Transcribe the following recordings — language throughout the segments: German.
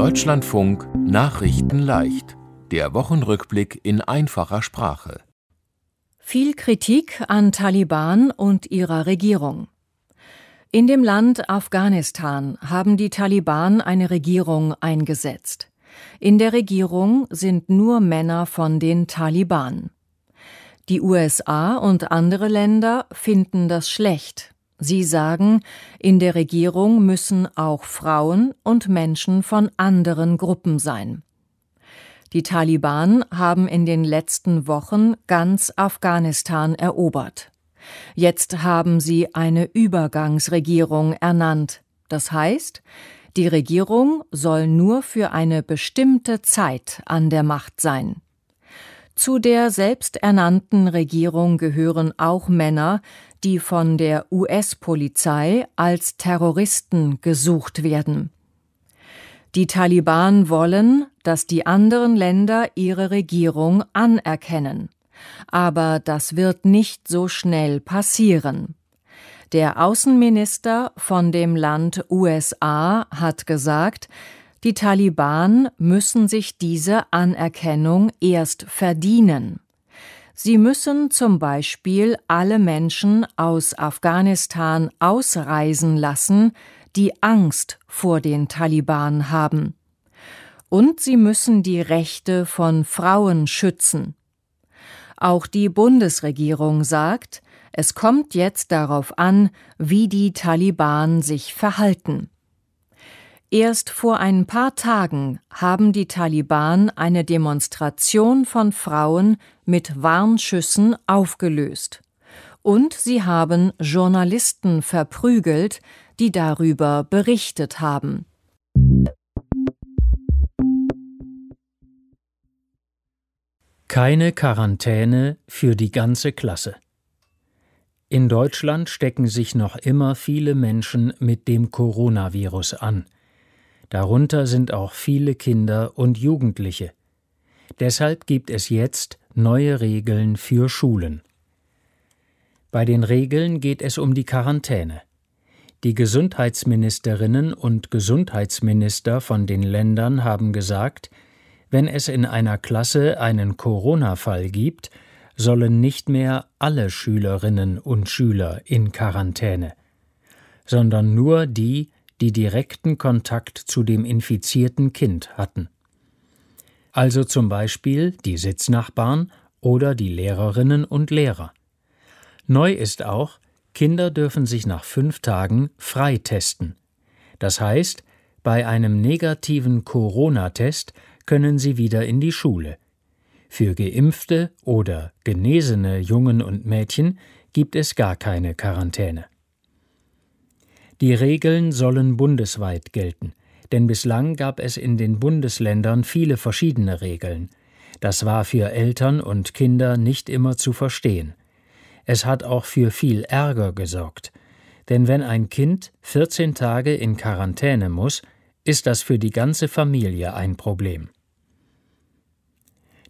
Deutschlandfunk Nachrichten leicht. Der Wochenrückblick in einfacher Sprache. Viel Kritik an Taliban und ihrer Regierung. In dem Land Afghanistan haben die Taliban eine Regierung eingesetzt. In der Regierung sind nur Männer von den Taliban. Die USA und andere Länder finden das schlecht, Sie sagen, in der Regierung müssen auch Frauen und Menschen von anderen Gruppen sein. Die Taliban haben in den letzten Wochen ganz Afghanistan erobert. Jetzt haben sie eine Übergangsregierung ernannt. Das heißt, die Regierung soll nur für eine bestimmte Zeit an der Macht sein. Zu der selbsternannten Regierung gehören auch Männer, die von der US-Polizei als Terroristen gesucht werden. Die Taliban wollen, dass die anderen Länder ihre Regierung anerkennen. Aber das wird nicht so schnell passieren. Der Außenminister von dem Land USA hat gesagt, die Taliban müssen sich diese Anerkennung erst verdienen. Sie müssen zum Beispiel alle Menschen aus Afghanistan ausreisen lassen, die Angst vor den Taliban haben. Und sie müssen die Rechte von Frauen schützen. Auch die Bundesregierung sagt, es kommt jetzt darauf an, wie die Taliban sich verhalten. Erst vor ein paar Tagen haben die Taliban eine Demonstration von Frauen mit Warnschüssen aufgelöst. Und sie haben Journalisten verprügelt, die darüber berichtet haben. Keine Quarantäne für die ganze Klasse. In Deutschland stecken sich noch immer viele Menschen mit dem Coronavirus an. Darunter sind auch viele Kinder und Jugendliche. Deshalb gibt es jetzt neue Regeln für Schulen. Bei den Regeln geht es um die Quarantäne. Die Gesundheitsministerinnen und Gesundheitsminister von den Ländern haben gesagt, wenn es in einer Klasse einen Corona-Fall gibt, sollen nicht mehr alle Schülerinnen und Schüler in Quarantäne, sondern nur die, die direkten Kontakt zu dem infizierten Kind hatten. Also zum Beispiel die Sitznachbarn oder die Lehrerinnen und Lehrer. Neu ist auch, Kinder dürfen sich nach fünf Tagen freitesten. Das heißt, bei einem negativen Corona-Test können sie wieder in die Schule. Für geimpfte oder genesene Jungen und Mädchen gibt es gar keine Quarantäne. Die Regeln sollen bundesweit gelten, denn bislang gab es in den Bundesländern viele verschiedene Regeln. Das war für Eltern und Kinder nicht immer zu verstehen. Es hat auch für viel Ärger gesorgt, denn wenn ein Kind 14 Tage in Quarantäne muss, ist das für die ganze Familie ein Problem.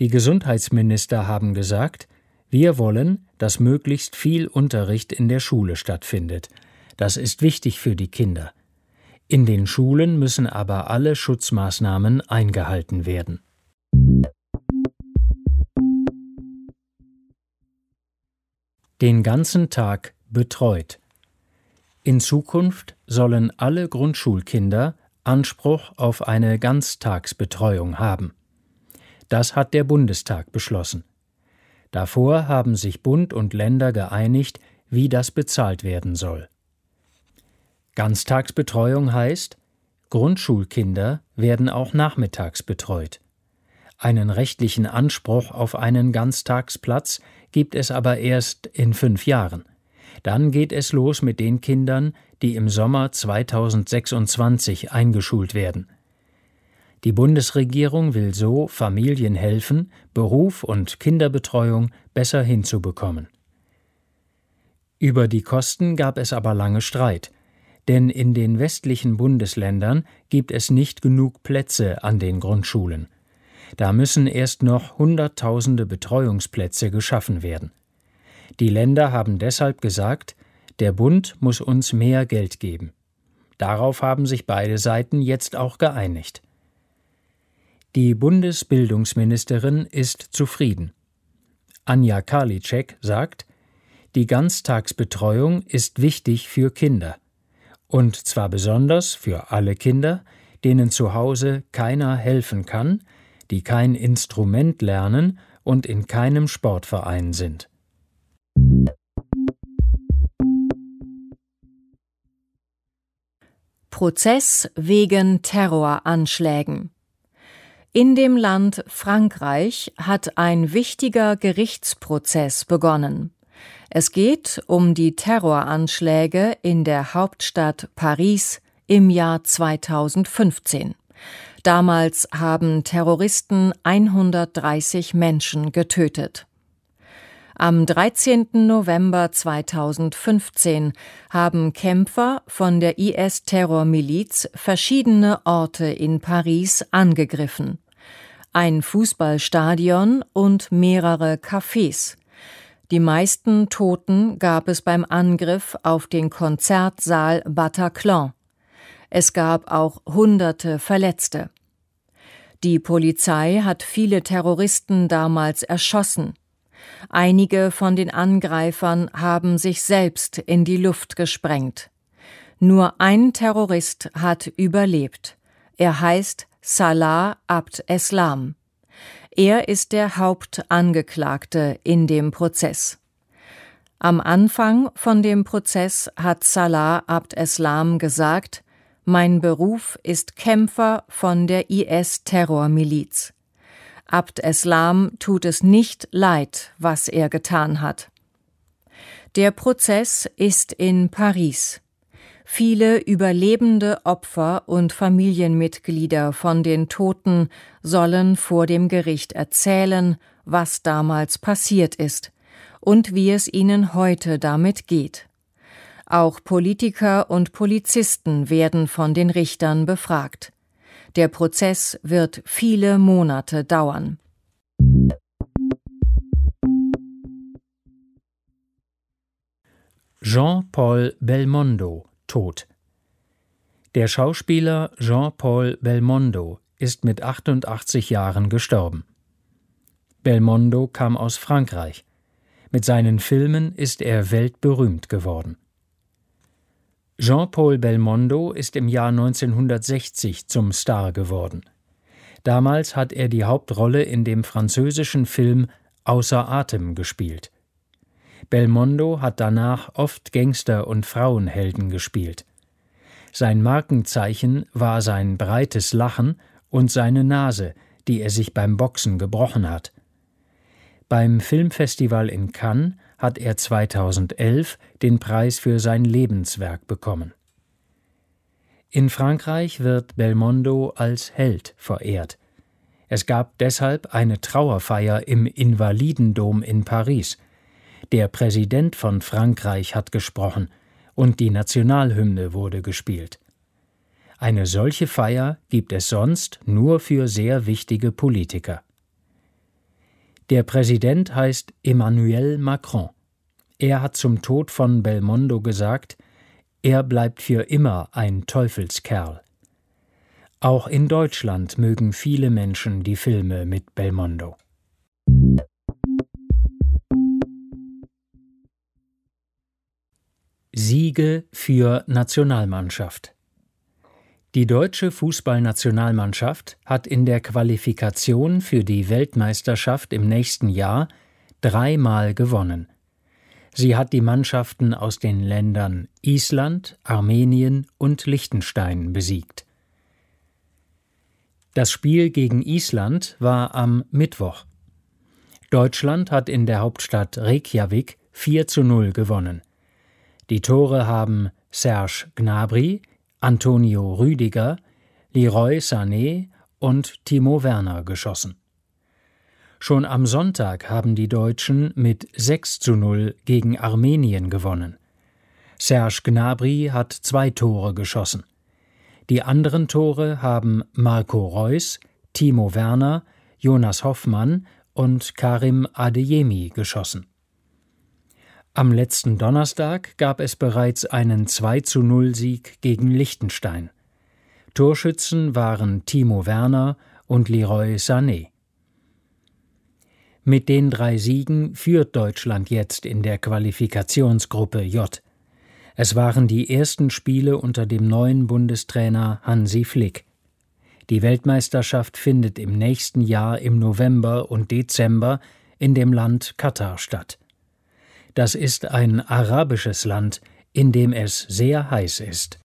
Die Gesundheitsminister haben gesagt, wir wollen, dass möglichst viel Unterricht in der Schule stattfindet, das ist wichtig für die Kinder. In den Schulen müssen aber alle Schutzmaßnahmen eingehalten werden. Den ganzen Tag betreut. In Zukunft sollen alle Grundschulkinder Anspruch auf eine Ganztagsbetreuung haben. Das hat der Bundestag beschlossen. Davor haben sich Bund und Länder geeinigt, wie das bezahlt werden soll. Ganztagsbetreuung heißt, Grundschulkinder werden auch nachmittags betreut. Einen rechtlichen Anspruch auf einen Ganztagsplatz gibt es aber erst in fünf Jahren. Dann geht es los mit den Kindern, die im Sommer 2026 eingeschult werden. Die Bundesregierung will so Familien helfen, Beruf und Kinderbetreuung besser hinzubekommen. Über die Kosten gab es aber lange Streit denn in den westlichen Bundesländern gibt es nicht genug Plätze an den Grundschulen. Da müssen erst noch Hunderttausende Betreuungsplätze geschaffen werden. Die Länder haben deshalb gesagt, der Bund muss uns mehr Geld geben. Darauf haben sich beide Seiten jetzt auch geeinigt. Die Bundesbildungsministerin ist zufrieden. Anja Karliczek sagt, die Ganztagsbetreuung ist wichtig für Kinder. Und zwar besonders für alle Kinder, denen zu Hause keiner helfen kann, die kein Instrument lernen und in keinem Sportverein sind. Prozess wegen Terroranschlägen In dem Land Frankreich hat ein wichtiger Gerichtsprozess begonnen. Es geht um die Terroranschläge in der Hauptstadt Paris im Jahr 2015. Damals haben Terroristen 130 Menschen getötet. Am 13. November 2015 haben Kämpfer von der IS-Terrormiliz verschiedene Orte in Paris angegriffen. Ein Fußballstadion und mehrere Cafés. Die meisten Toten gab es beim Angriff auf den Konzertsaal Bataclan. Es gab auch hunderte Verletzte. Die Polizei hat viele Terroristen damals erschossen. Einige von den Angreifern haben sich selbst in die Luft gesprengt. Nur ein Terrorist hat überlebt. Er heißt Salah Abd Eslam. Er ist der Hauptangeklagte in dem Prozess. Am Anfang von dem Prozess hat Salah Abd Eslam gesagt, mein Beruf ist Kämpfer von der IS-Terrormiliz. Abd Eslam tut es nicht leid, was er getan hat. Der Prozess ist in Paris. Viele überlebende Opfer und Familienmitglieder von den Toten sollen vor dem Gericht erzählen, was damals passiert ist und wie es ihnen heute damit geht. Auch Politiker und Polizisten werden von den Richtern befragt. Der Prozess wird viele Monate dauern. Jean-Paul Belmondo tot. Der Schauspieler Jean-Paul Belmondo ist mit 88 Jahren gestorben. Belmondo kam aus Frankreich. Mit seinen Filmen ist er weltberühmt geworden. Jean-Paul Belmondo ist im Jahr 1960 zum Star geworden. Damals hat er die Hauptrolle in dem französischen Film Außer Atem gespielt. Belmondo hat danach oft Gangster und Frauenhelden gespielt. Sein Markenzeichen war sein breites Lachen und seine Nase, die er sich beim Boxen gebrochen hat. Beim Filmfestival in Cannes hat er 2011 den Preis für sein Lebenswerk bekommen. In Frankreich wird Belmondo als Held verehrt. Es gab deshalb eine Trauerfeier im Invalidendom in Paris. Der Präsident von Frankreich hat gesprochen und die Nationalhymne wurde gespielt. Eine solche Feier gibt es sonst nur für sehr wichtige Politiker. Der Präsident heißt Emmanuel Macron. Er hat zum Tod von Belmondo gesagt, er bleibt für immer ein Teufelskerl. Auch in Deutschland mögen viele Menschen die Filme mit Belmondo. Siege für Nationalmannschaft die deutsche Fußballnationalmannschaft hat in der Qualifikation für die Weltmeisterschaft im nächsten Jahr dreimal gewonnen. Sie hat die Mannschaften aus den Ländern Island, Armenien und Liechtenstein besiegt. Das Spiel gegen Island war am Mittwoch. Deutschland hat in der Hauptstadt Reykjavik 4 zu 0 gewonnen. Die Tore haben Serge Gnabry, Antonio Rüdiger, Leroy Sané und Timo Werner geschossen. Schon am Sonntag haben die Deutschen mit 6 zu 0 gegen Armenien gewonnen. Serge Gnabry hat zwei Tore geschossen. Die anderen Tore haben Marco Reus, Timo Werner, Jonas Hoffmann und Karim Adeyemi geschossen. Am letzten Donnerstag gab es bereits einen 2 zu 0 Sieg gegen Liechtenstein. Torschützen waren Timo Werner und Leroy Sané. Mit den drei Siegen führt Deutschland jetzt in der Qualifikationsgruppe J. Es waren die ersten Spiele unter dem neuen Bundestrainer Hansi Flick. Die Weltmeisterschaft findet im nächsten Jahr im November und Dezember in dem Land Katar statt. Das ist ein arabisches Land, in dem es sehr heiß ist.